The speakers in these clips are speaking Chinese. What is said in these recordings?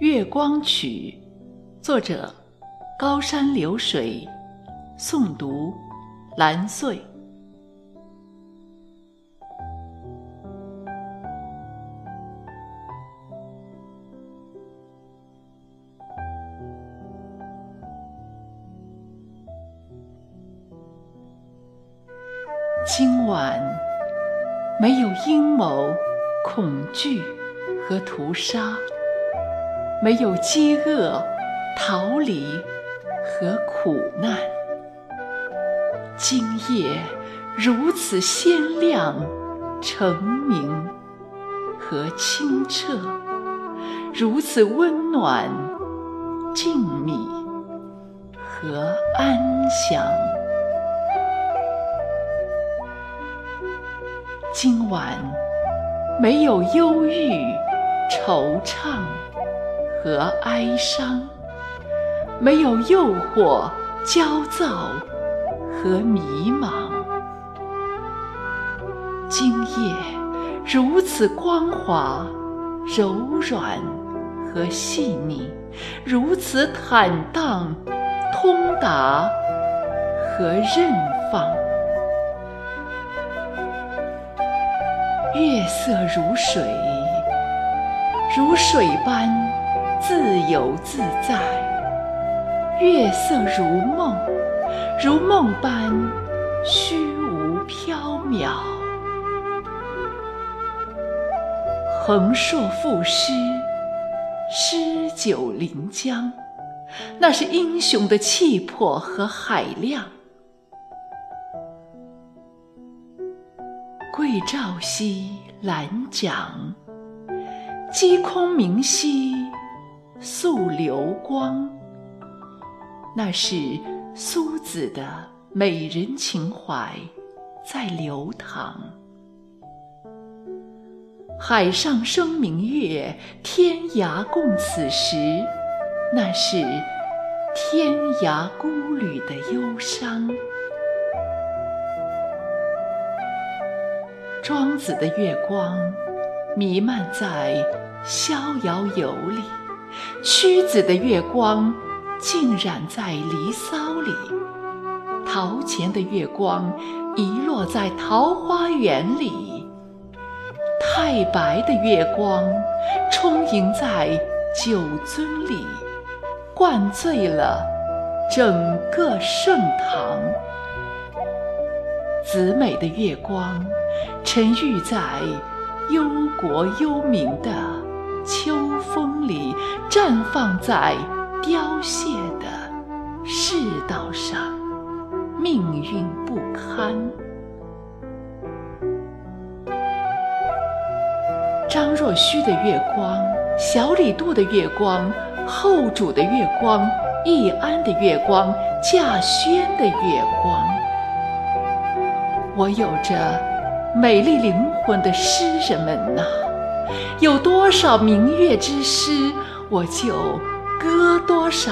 月光曲》，作者高山流水，诵读蓝穗。今晚没有阴谋、恐惧和屠杀，没有饥饿、逃离和苦难。今夜如此鲜亮、澄明和清澈，如此温暖、静谧和安详。今晚没有忧郁、惆怅和哀伤，没有诱惑、焦躁和迷茫。今夜如此光滑、柔软和细腻，如此坦荡、通达和任放。月色如水，如水般自由自在；月色如梦，如梦般虚无缥缈。横槊赋诗，诗酒临江，那是英雄的气魄和海量。桂棹兮兰桨，击空明兮溯流光。那是苏子的美人情怀在流淌。海上生明月，天涯共此时。那是天涯孤旅的忧伤。庄子的月光弥漫在《逍遥游》里，屈子的月光浸染在《离骚》里，陶潜的月光遗落在《桃花源》里，太白的月光充盈在酒樽里，灌醉了整个盛唐。子美的月光。沉郁在忧国忧民的秋风里，绽放在凋谢的世道上，命运不堪。张若虚的月光，小李杜的月光，后主的月光，易安的月光，稼轩的月光，我有着。美丽灵魂的诗人们呐，有多少明月之诗，我就歌多少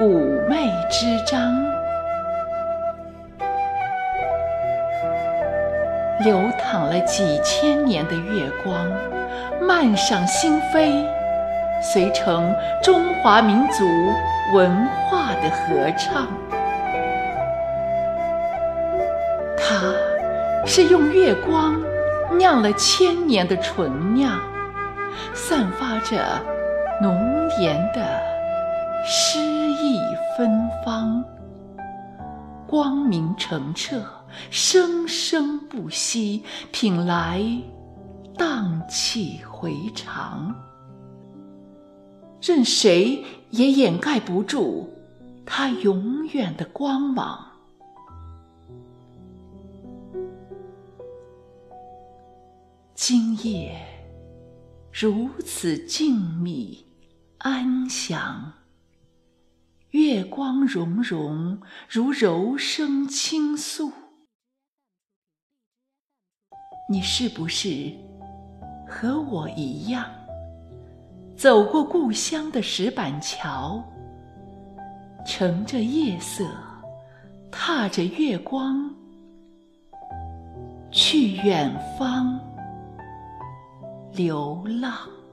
妩媚之章。流淌了几千年的月光，漫上心扉，随成中华民族文化的合唱。它。是用月光酿了千年的醇酿，散发着浓颜的诗意芬芳，光明澄澈，生生不息，品来荡气回肠，任谁也掩盖不住它永远的光芒。今夜如此静谧安详，月光融融如柔声倾诉。你是不是和我一样，走过故乡的石板桥，乘着夜色，踏着月光，去远方？流浪。